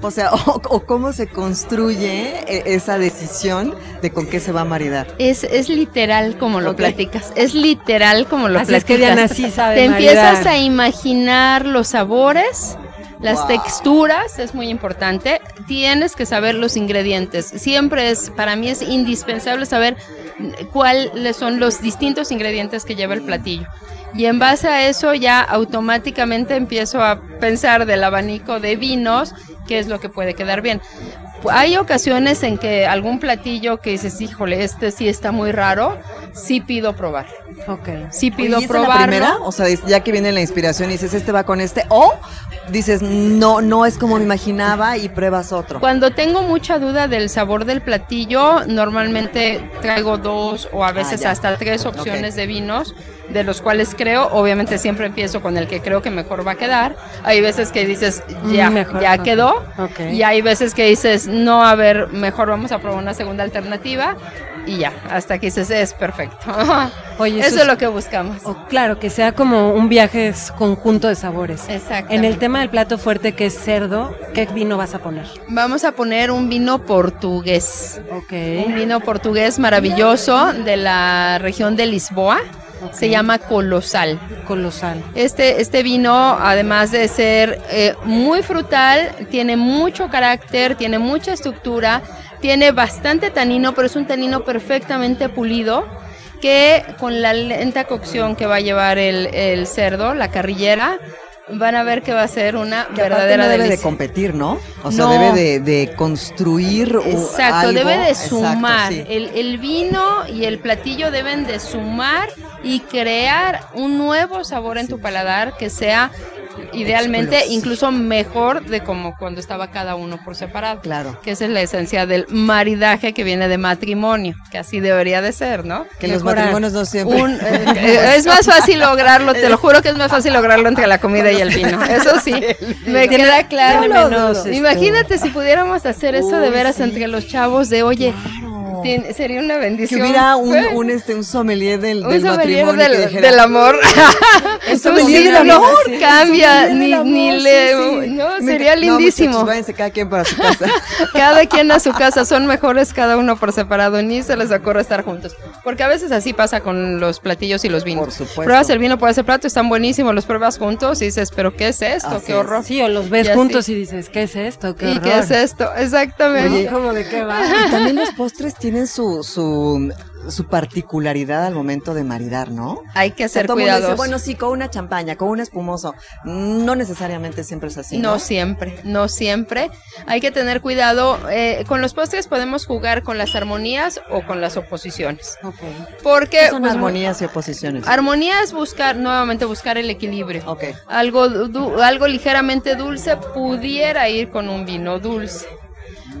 o sea, (laughs) o, o cómo se construye eh, esa decisión de con qué se va a maridar. Es, es literal como lo platicas, es literal como lo Así es platicas. que Diana sí sabe Te maridar. empiezas a imaginar los sabores, las Wow. texturas, es muy importante. Tienes que saber los ingredientes. Siempre es, para mí es indispensable saber cuáles son los distintos ingredientes que lleva el platillo. Y en base a eso ya automáticamente empiezo a pensar del abanico de vinos, qué es lo que puede quedar bien. Hay ocasiones en que algún platillo que dices, híjole, este sí está muy raro, sí pido probar. Ok. Sí pido Oye, ¿y es la probarlo. primera? O sea, ya que viene la inspiración y dices, este va con este. O dices, no, no es como me imaginaba y pruebas otro. Cuando tengo mucha duda del sabor del platillo, normalmente traigo dos o a veces Ah, hasta tres opciones de vinos, de los cuales creo, obviamente siempre empiezo con el que creo que mejor va a quedar. Hay veces que dices, ya, mejor, ya quedó. Y hay veces que dices, no, a ver, mejor vamos a probar una segunda alternativa. Y ya, hasta que dices, es perfecto. (laughs) Oye, Eso es lo que buscamos. Claro, que sea como un viaje conjunto de sabores. Exacto. En el tema del plato fuerte que es cerdo, ¿qué vino vas a poner? Vamos a poner un vino portugués. Ok. Un vino portugués maravilloso de la región de Lisboa. Se llama Colosal. Colosal. Este, este vino, además de ser eh, muy frutal, tiene mucho carácter, tiene mucha estructura, tiene bastante tanino, pero es un tanino perfectamente pulido que con la lenta cocción que va a llevar el, el cerdo, la carrillera, van a ver que va a ser una Que verdadera no debe de competir, ¿no? O sea, No. debe de, de construir Exacto, algo. debe de Exacto, sumar. sí. el, el vino y el platillo deben de sumar y crear un nuevo sabor en tu paladar que sea idealmente incluso mejor de como cuando estaba cada uno por separado. Claro. Que esa es la esencia del maridaje que viene de matrimonio, que así debería de ser, ¿no? Que los matrimonios no siempre. Un- eh, (laughs) es más fácil lograrlo, te lo juro que es más fácil lograrlo entre la comida y el vino. Eso sí, (laughs) me queda claro. menos, este, Imagínate si pudiéramos hacer eso de veras sí. entre los chavos de, oye, Claro. Tien- sería una que bendición. hubiera un, (laughs) un, este, un sommelier del, un del sommelier matrimonio que del, dijera, del amor. (laughs) Un Tú sommelier del amor. Cambia, sommelier ni, del ni le. sí, sí. No, sería no, lindísimo. muchachos, váyanse cada quien para su casa. (laughs) Cada quien a su casa, son mejores cada uno por separado, ni se les ocurre estar juntos. Porque a veces así pasa con los platillos y los vinos. Por supuesto. Pruebas el vino por ese plato, están buenísimos, los pruebas juntos y dices, pero ¿qué es esto? Así ¡Qué es. horror! Sí, o los ves Y así. juntos y dices, ¿qué es esto? ¿Qué ¿Y horror? qué es esto? Exactamente. Oye, ¿Cómo de qué va? Y también los postres tienen su, su, su particularidad al momento de maridar, ¿no? Hay que O sea, ser dice, cuidadosos. bueno, sí, con una champaña, con un espumoso. No necesariamente siempre es así. No No, siempre, no siempre. Hay que tener cuidado. eh, con los postres podemos jugar con las armonías o con las oposiciones. Ok. Porque ¿Qué son pues, armonías y oposiciones. armonía es buscar, nuevamente buscar el equilibrio. ok. Algo, du- algo ligeramente dulce pudiera ir con un vino dulce.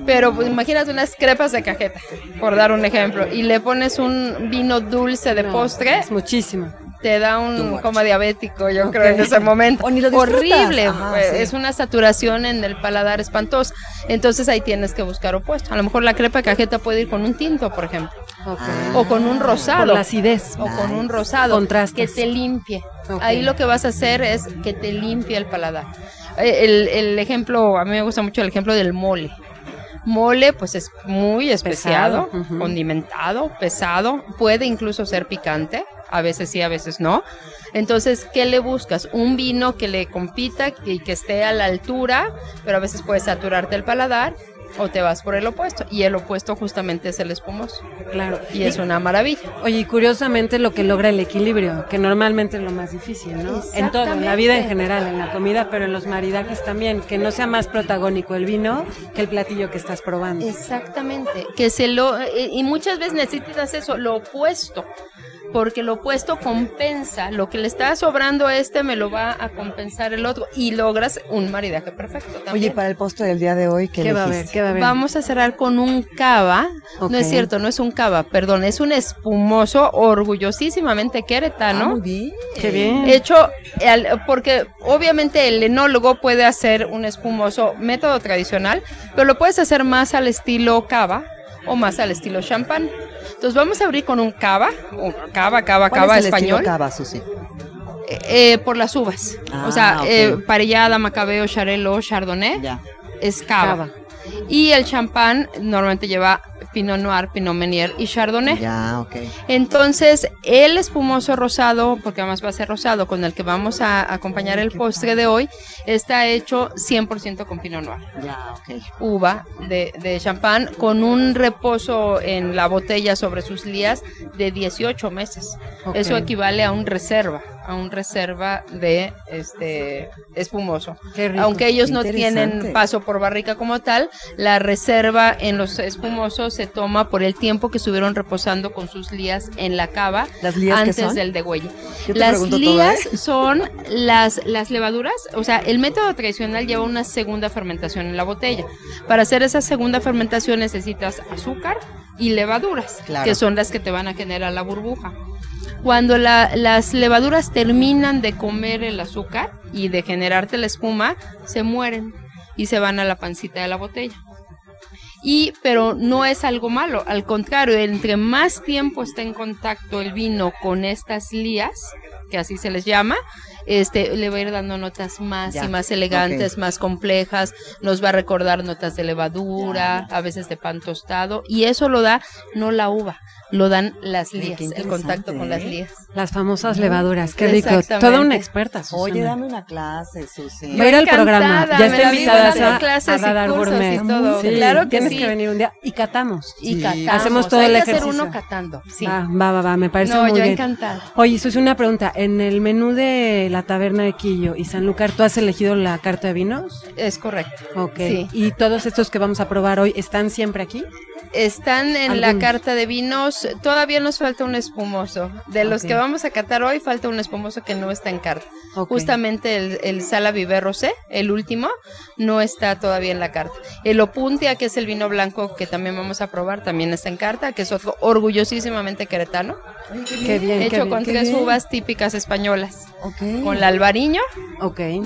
Pero pues, imagínate unas crepas de cajeta, por dar un ejemplo, y le pones un vino dulce de No, postre, Es muchísimo. te da un much. coma diabético, yo creo, en ese momento. O ni lo. Horrible, Ajá, pues, sí. es una saturación en el paladar espantosa. Entonces ahí tienes que buscar opuesto. A lo mejor la crepa de cajeta puede ir con un tinto, por ejemplo, Ok. Ah. o con un rosado. la acidez. o con un rosado Contrastas. que te limpie. Ok. Ahí lo que vas a hacer es que te limpie el paladar. Eh, El, el ejemplo, a mí me gusta mucho el ejemplo del mole. Mole, pues es muy especiado, Pesado, condimentado, pesado, puede incluso ser picante, a veces sí, a veces no. Entonces, ¿qué le buscas? Un vino que le compita y que esté a la altura, pero a veces puede saturarte el paladar, o te vas por el opuesto. Y el opuesto justamente es el espumoso. Claro. Y es una maravilla. Oye, y curiosamente lo que logra el equilibrio, que normalmente es lo más difícil, ¿no? En todo, en la vida en general, en la comida, pero en los maridajes también, que no sea más protagónico el vino que el platillo que estás probando. Exactamente, que se lo eh, y muchas veces necesitas eso, lo opuesto, porque lo opuesto compensa, lo que le está sobrando a este me lo va a compensar el otro y logras un maridaje perfecto Oye, también. para el postre del día de hoy, ¿qué, ¿Qué va a haber? elegiste? ¿Qué va a haber? Vamos a cerrar con un cava, no es cierto, no es un cava, perdón, es un espumoso orgullosísimamente Ah, queretano. muy bien. Qué bien. Hecho, porque obviamente el enólogo puede hacer un espumoso método tradicional, pero lo puedes hacer más al estilo cava o más al estilo champán. Entonces vamos a abrir con un cava, un cava, cava, ¿Cuál cava es el español, cava, Susi? eh, eh, por las uvas. Ah, o sea, ok. eh, parellada, macabeo, charelo, chardonnay, Ya. es cava. Cava. Y el champán normalmente lleva Pinot Noir, Pinot Meunier y Chardonnay. Ya, ok. Entonces, el espumoso rosado, porque además va a ser rosado, con el que vamos a acompañar el postre de hoy, está hecho 100% con Pinot Noir. Ya, ok. Uva de, de champán con un reposo en la botella sobre sus lías de 18 meses. Eso equivale a un reserva, a un reserva de este espumoso. Qué rico. Aunque ellos no tienen paso por barrica como tal, la reserva en los espumosos se toma por el tiempo que estuvieron reposando con sus lías en la cava ¿Las lías antes son? del te Las todo, lías ¿eh? son las, las levaduras, o sea, el método tradicional lleva una segunda fermentación en la botella. Para hacer esa segunda fermentación necesitas azúcar y levaduras, Claro. que son las que te van a generar la burbuja. Cuando la- las levaduras terminan de comer el azúcar y de generarte la espuma, se mueren y se van a la pancita de la botella. Y, pero no es algo malo, al contrario, entre más tiempo está en contacto el vino con estas lías, que así se les llama, este, le va a ir dando notas más Ya, y más elegantes, más complejas, nos va a recordar notas de levadura, a veces de pan tostado, y eso lo da no la uva, lo dan las lías, el contacto con las ¿eh? lías. Las famosas levaduras, qué rico. Exactamente. Toda una experta. Susana. Oye, dame una clase, Susi. Va a ir al programa. Ya vivo invitada a, clases a y Radar cursos Gourmet. y todo. Sí, Claro que tienes sí. que venir un día y catamos. Y Sí. catamos. Hacemos todo Hay el que hacer ejercicio. uno catando. Sí. Va, va, va, va, me parece no, muy yo bien. encantada. Oye, Susi, una pregunta. En el menú de la taberna de Quillo y Sanlúcar, ¿tú has elegido la carta de vinos? Es correcto. Ok. Sí. ¿Y todos estos que vamos a probar hoy están siempre aquí? Están en la carta de vinos. Todavía nos falta un espumoso. De los que vamos a catar hoy, falta un espumoso que no está en carta. Justamente el, el Sala Viver Rosé, el último, no está todavía en la carta. El Opuntia, que es el vino blanco que también vamos a probar, también está en carta, que es otro orgullosísimamente queretano, Qué bien, qué hecho bien. con qué tres bien. uvas típicas españolas. Ok. Con la albariño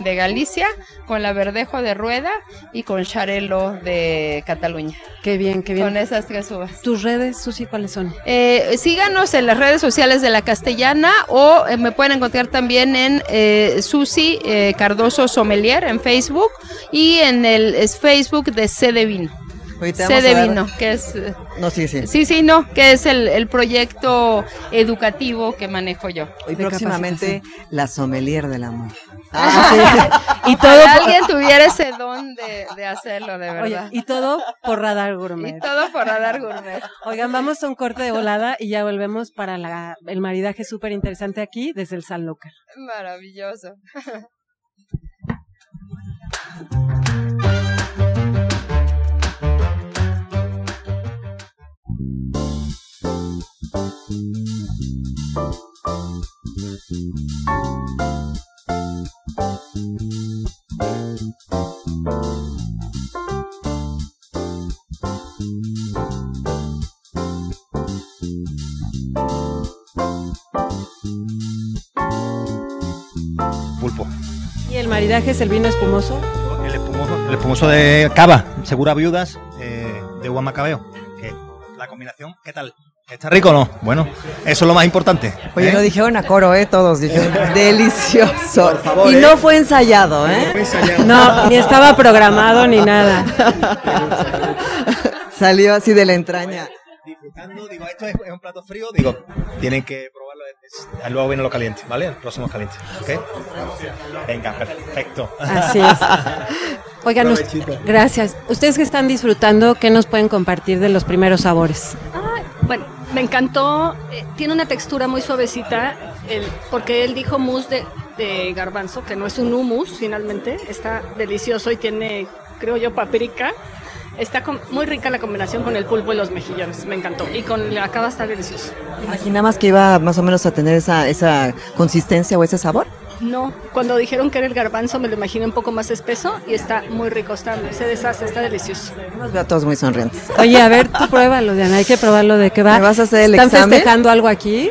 de Galicia, con la verdejo de Rueda y con charelo de Cataluña. Qué bien, qué bien. Con esas tres uvas. ¿Tus redes, Susi, cuáles son? Eh, síganos en las redes sociales de La Castellana o eh, me pueden encontrar también en eh, Susi eh, Cardoso Sommelier en Facebook y en el es Facebook de C de Vino. C de Vino, que es... No, sí, sí. Sí, sí, no, que es el, el proyecto educativo que manejo yo. Hoy de próximamente la sommelier del amor. (laughs) Y todo, alguien tuviera ese don de, de hacerlo, de oye, verdad. y todo por Radar Y Gourmet. todo por Radar Gourmet. Oigan, vamos a un corte de volada y ya volvemos para la- el maridaje súper interesante aquí desde el Sanlúcar. Maravilloso. (laughs) maridaje es el vino espumoso. El espumoso, el espumoso de cava, segura viudas, eh, de uva macabeo. Que la combinación, ¿qué tal? ¿Está rico o no? Bueno, eso es lo más importante. Oye, ¿eh? lo dijeron a coro, ¿eh? Todos dijeron, (laughs) delicioso. Por favor, y ¿eh? no fue ensayado, ¿eh? No, ni estaba programado ni nada. Salió así de la entraña. Disfrutando, digo, esto es, es un plato frío, digo, tienen que. Es- luego viene lo caliente, ¿vale? El próximo caliente, ¿ok? Venga, perfecto. Así es. (laughs) Oigan, gracias. Ustedes que están disfrutando, ¿qué nos pueden compartir de los primeros sabores? Bueno, me encantó. eh, tiene una textura muy suavecita, el- porque él dijo mousse de, de garbanzo, que no es un hummus finalmente. Está delicioso y tiene, creo yo, paprika. Está com- muy rica la combinación con el pulpo y los mejillones. Me encantó. Y con la cava está delicioso. ¿Imaginabas que iba más o menos a tener esa, esa consistencia o ese sabor? No, cuando dijeron que era el garbanzo me lo imaginé un poco más espeso y está muy rico. Está, se deshace, está delicioso. Nos veo a todos muy sonrientes. Oye, a ver, tú pruébalo, Diana. Hay que probarlo de qué va. ¿Me vas a hacer el ¿Están examen? festejando algo aquí?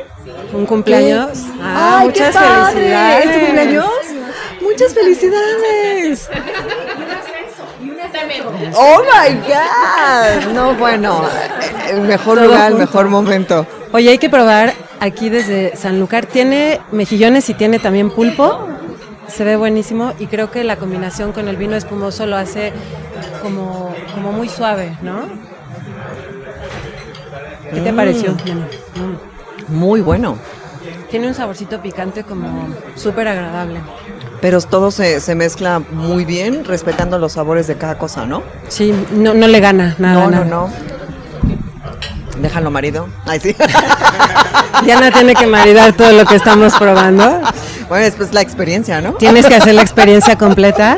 ¿Un cumpleaños? Ah, ¡Ay, muchas qué padre! felicidades. ¿Es tu cumpleaños? ¡Muchas felicidades! (laughs) ¡Oh, my God! No, bueno, el mejor Todo lugar, el mejor momento. Oye, hay que probar aquí desde Sanlúcar. Tiene mejillones y tiene también pulpo. Se ve buenísimo y creo que la combinación con el vino espumoso lo hace como, como muy suave, ¿no? ¿Qué te Mm. pareció? Muy bueno. Tiene un saborcito picante como súper agradable. Pero todo se, se mezcla muy bien, respetando los sabores de cada cosa, ¿no? Sí, no, no le gana nada. no, nada. no, no. Déjalo, marido. Ay, sí. (laughs) Diana tiene que maridar todo lo que estamos probando. bueno, es pues la experiencia, ¿no? Tienes que hacer la (laughs) experiencia completa.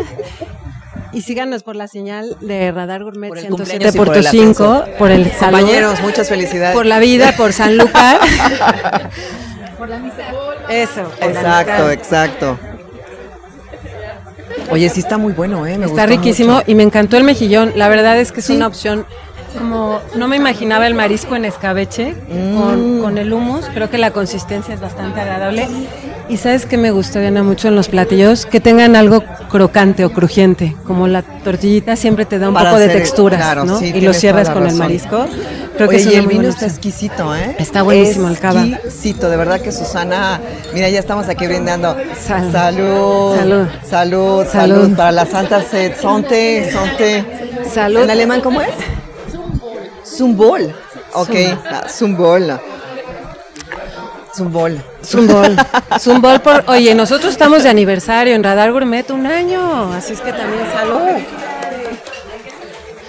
Y síganos por la señal de Radar Gourmet Por el 107 cumpleaños y por por el 5, ascenso. por el salud, Compañeros, muchas felicidades. por la vida, por San Lucas. (laughs) Eso. por la Exacto, amistad. exacto. Oye, sí está muy bueno, ¿eh? Me Está gustó riquísimo mucho. y me encantó el mejillón. La verdad es que es Sí. una opción como no me imaginaba el marisco en escabeche Mm. con, con el hummus. Creo que la consistencia es bastante agradable. Y sabes que me gusta, Diana, mucho en los platillos que tengan algo crocante o crujiente, como la tortillita siempre te da un Para poco de texturas, claro, ¿no? sí, y lo cierras con el marisco. Creo Oye, que y el vino está exquisito, ¿eh? Está buenísimo el cava. Exquisito, de verdad que Susana, mira, ya estamos aquí brindando. Sal- Salud. Salud. Salud, salud. Salud. para la Santa Sed. Sonte, sonte. Salud. ¿En alemán cómo es? Zumbol. Ok, ah, Zumbol. Zumbol. Zumbol. (laughs) Zumbol por. Oye, nosotros estamos de aniversario en Radar Gourmet un año, así es que también salud.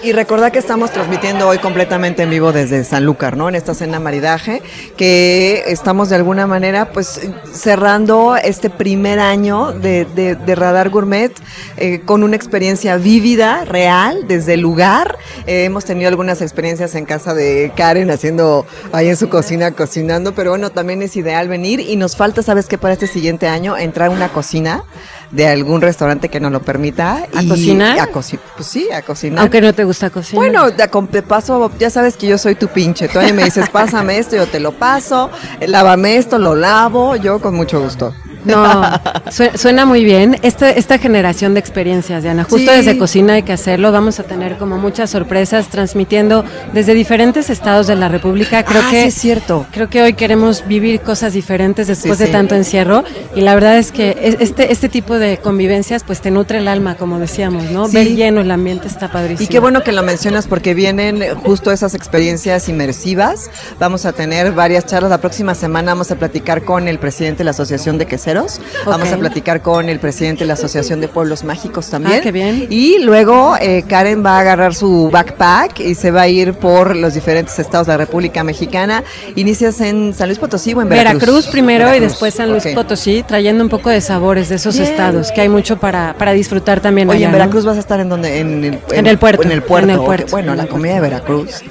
Y recordad que estamos transmitiendo hoy completamente en vivo desde Sanlúcar, ¿no? En esta cena maridaje, que estamos de alguna manera, pues, cerrando este primer año de Radar Gourmet eh, con una experiencia vívida, real, desde el lugar. Eh, hemos tenido algunas experiencias en casa de Karen haciendo ahí en su cocina, cocinando, pero bueno, también es ideal venir y nos falta, ¿sabes qué? Para este siguiente año entrar a una cocina de algún restaurante que nos lo permita. ¿A y- cocinar? A cocinar. Pues sí, a cocinar. Aunque no te gusta cocinar. Bueno, de paso, ya sabes que yo soy tu pinche. Tú me dices, (laughs) pásame esto, yo te lo paso, eh, lávame esto, lo lavo, yo con mucho gusto. No, (laughs) sue- suena muy bien. Esta, esta generación de experiencias, Diana, justo Sí. desde cocina hay que hacerlo. Vamos a tener como muchas sorpresas transmitiendo desde diferentes estados de la República. Creo Ah, que sí es cierto. Creo que hoy queremos vivir cosas diferentes después Sí, de tanto encierro y la verdad es que es- este este tipo de convivencias pues te nutre el alma, como decíamos, ¿no? Sí. Ver lleno el ambiente está padrísimo. Y qué bueno que lo mencionas porque vienen justo esas experiencias inmersivas. Vamos a tener varias charlas. La próxima semana vamos a platicar con el presidente de la Asociación de Queseros. Vamos a platicar con el presidente de la Asociación de Pueblos Mágicos también. Ah, qué bien. Y luego eh, Karen va a agarrar su backpack y se va a ir por los diferentes estados de la República Mexicana. Inicias en San Luis Potosí o en Veracruz. Veracruz, primero y después San Luis. Potosí, trayendo un poco de sabores de esos Bien. estados, que hay mucho para, para disfrutar también Oye, allá, en ¿no? Veracruz vas a estar en donde en el, En el puerto, En el puerto. en el puerto, Bueno, en la comida de Veracruz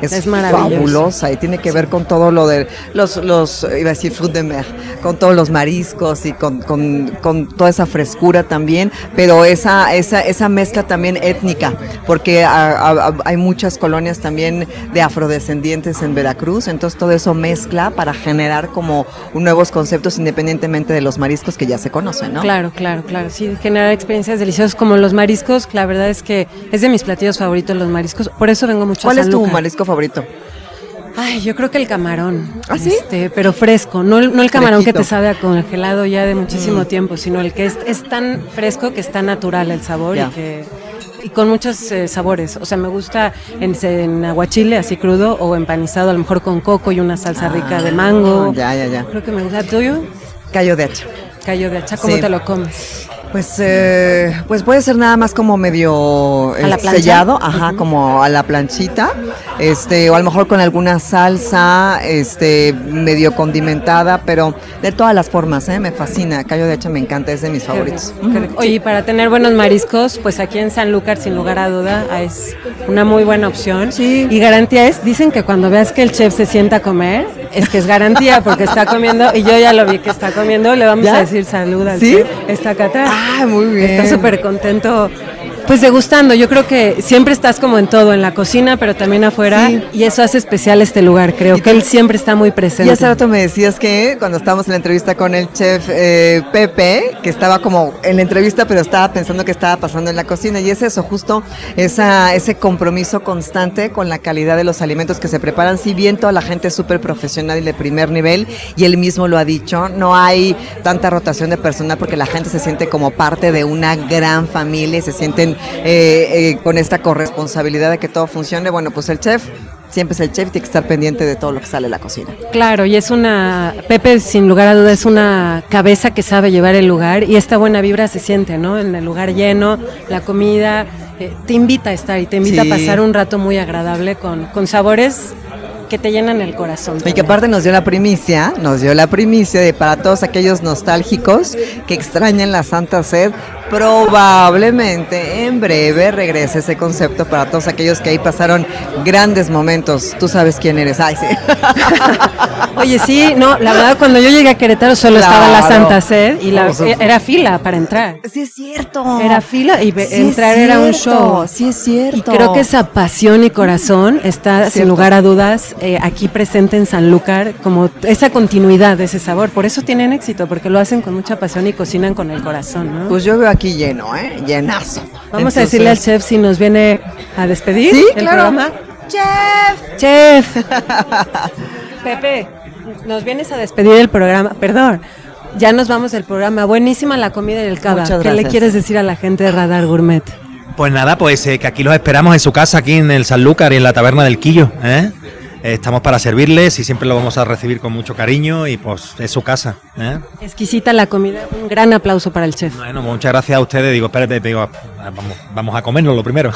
es, Es fabulosa y tiene que ver con todo lo de los los iba a decir fruit de mer, con todos los mariscos y con, con, con toda esa frescura también, pero esa esa esa mezcla también étnica, porque a- a- a- hay muchas colonias también de afrodescendientes en Veracruz, entonces todo eso mezcla para generar como nuevos conceptos independientemente de los mariscos que ya se conocen, ¿no? Claro, claro, claro. Sí, generar experiencias deliciosas como los mariscos. La verdad es que es de mis platillos favoritos los mariscos. Por eso vengo mucho ¿Cuál a es tu marisco favorito? Ay, yo creo que el camarón. ¿Ah, sí? Este, pero fresco. No, el- no el camarón que te sabe a congelado ya de muchísimo Mm. tiempo, sino el que es, es tan fresco que está natural el sabor y que y con muchos eh, sabores. O sea, me gusta en, en aguachile, así crudo, o empanizado, a lo mejor con coco y una salsa rica de mango. Ah, Ya, ya, ya. Creo que me gusta. ¿Tuyo? Callo de hacha. Callo de hacha, ¿cómo Sí. te lo comes? Pues, eh, pues puede ser nada más como medio ¿A la eh, sellado, ajá, como a la planchita, este, o a lo mejor con alguna salsa, este, medio condimentada, pero de todas las formas, ¿eh? me fascina. Callo de hacha me encanta, es de mis favoritos. Oye, y para tener buenos mariscos, pues aquí en Sanlúcar, sin lugar a duda, es una muy buena opción. Sí. Y garantía es, dicen que cuando veas que el chef se sienta a comer, es que es garantía, porque está comiendo, y yo ya lo vi que está comiendo, le vamos ¿Ya? a decir salud al ¿Sí? Está acá atrás. Ah, muy bien. Está súper contento. Pues degustando, yo creo que siempre estás como en todo, en la cocina, pero también afuera, Sí. y eso hace especial este lugar. Creo que él siempre está muy presente. Y hace rato me decías que cuando estábamos en la entrevista con el chef eh, Pepe, que estaba como en la entrevista, pero estaba pensando que estaba pasando en la cocina. Y es eso, justo esa, ese compromiso constante con la calidad de los alimentos que se preparan. Si bien toda la gente es súper profesional y de primer nivel, y él mismo lo ha dicho, no hay tanta rotación de personal porque la gente se siente como parte de una gran familia y se sienten eh, eh, con esta corresponsabilidad de que todo funcione, bueno, pues el chef siempre es el chef y tiene que estar pendiente de todo lo que sale de la cocina. Claro, y es una, Pepe sin lugar a duda es una cabeza que sabe llevar el lugar y esta buena vibra se siente, ¿no? En el lugar lleno, la comida, eh, te invita a estar y te invita Sí. a pasar un rato muy agradable con, con sabores que te llenan el corazón. Y que aparte nos dio la primicia, nos dio la primicia de para todos aquellos nostálgicos que extrañan la Santa Sed, probablemente en breve regrese ese concepto para todos aquellos que ahí pasaron grandes momentos. Tú sabes quién eres. Ay, sí. (laughs) Oye, sí, no, la verdad cuando yo llegué a Querétaro solo estaba la. Santa Sed y la, supuesto. era fila para entrar. Sí es cierto. Era fila y Sí entrar era un show. Sí es cierto. Y creo que esa pasión y corazón está, sin lugar a dudas, eh, aquí presente en Sanlúcar, como esa continuidad de ese sabor. Por eso tienen éxito, porque lo hacen con mucha pasión y cocinan con el corazón, ¿no? Pues yo veo aquí lleno, ¿eh? Llenazo. Vamos a decirle al chef si nos viene a despedir Sí, el claro. programa. ¡Chef! Chef. (laughs) Pepe, nos vienes a despedir el programa. Perdón. Ya nos vamos del programa. Buenísima la comida y el cava. Muchas ¿Qué le quieres decir a la gente de Radar Gourmet? Pues nada, pues eh, que aquí los esperamos en su casa, aquí en el Sanlúcar y en la taberna del Quillo. ¿eh? Estamos para servirles y siempre lo vamos a recibir con mucho cariño y pues es su casa. ¿eh? Exquisita la comida. Un gran aplauso para el chef. Bueno, muchas gracias a ustedes. Digo, espérate, digo, vamos, vamos a comernos lo primero.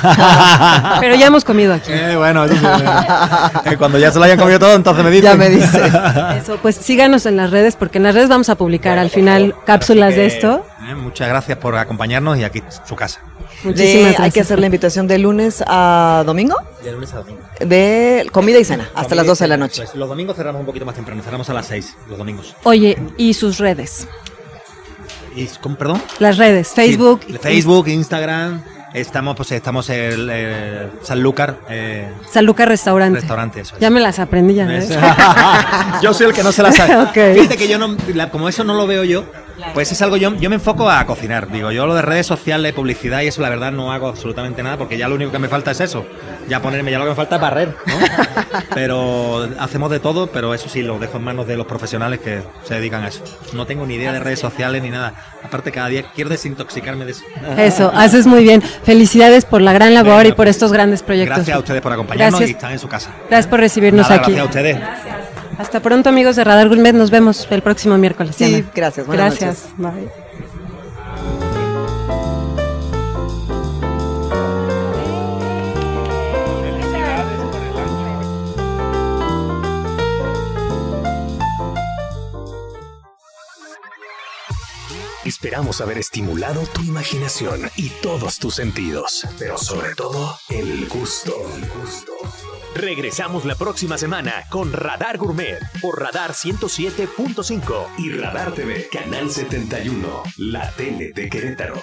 Pero ya hemos comido aquí. Eh, bueno, eh, cuando ya se lo hayan comido todo, entonces me dicen. Ya me dice. (laughs) Eso, pues síganos en las redes porque en las redes vamos a publicar al final cápsulas de esto. muchas gracias por acompañarnos y aquí su casa. De- Muchísimas hay que hacer la invitación de lunes a domingo De lunes a domingo. de comida y cena hasta las 12 de la noche. Pues los domingos cerramos un poquito más temprano, cerramos a las 6, los domingos. Oye, y sus redes. ¿Y, ¿cómo, perdón? Las redes, Facebook. Sí, Facebook, Instagram. Estamos, pues estamos en el, eh, Sanlúcar eh, Saluca Restaurante. restaurante. Eso es. Ya me las aprendí ya. ¿Ves? ¿eh? (laughs) yo soy el que no se la sabe. (laughs) Ok. Fíjate que yo no, la- como eso no lo veo yo, pues es algo yo, yo me enfoco a cocinar. Digo, yo lo de redes sociales, publicidad y eso, la verdad no hago absolutamente nada porque ya lo único que me falta es eso. Ya ponerme, ya lo que me falta es barrer, ¿no? (laughs) pero hacemos de todo, pero eso sí lo dejo en manos de los profesionales que se dedican a eso. No tengo ni idea de redes sociales ni nada. Aparte cada día quiero desintoxicarme de eso. Eso, haces muy bien. Felicidades por la gran labor y por estos grandes proyectos. Gracias a ustedes por acompañarnos Gracias. y están en su casa. Gracias por recibirnos Nada, aquí. Gracias a ustedes. Hasta pronto, amigos de Radar Gourmet. Nos vemos el próximo miércoles. Sí, Diana. gracias. Buenas Gracias. Bye. Esperamos haber estimulado tu imaginación y todos tus sentidos, pero sobre todo el gusto. El gusto. Regresamos la próxima semana con Radar Gourmet por Radar 107.5 y Radar TV, Canal 71, la tele de Querétaro.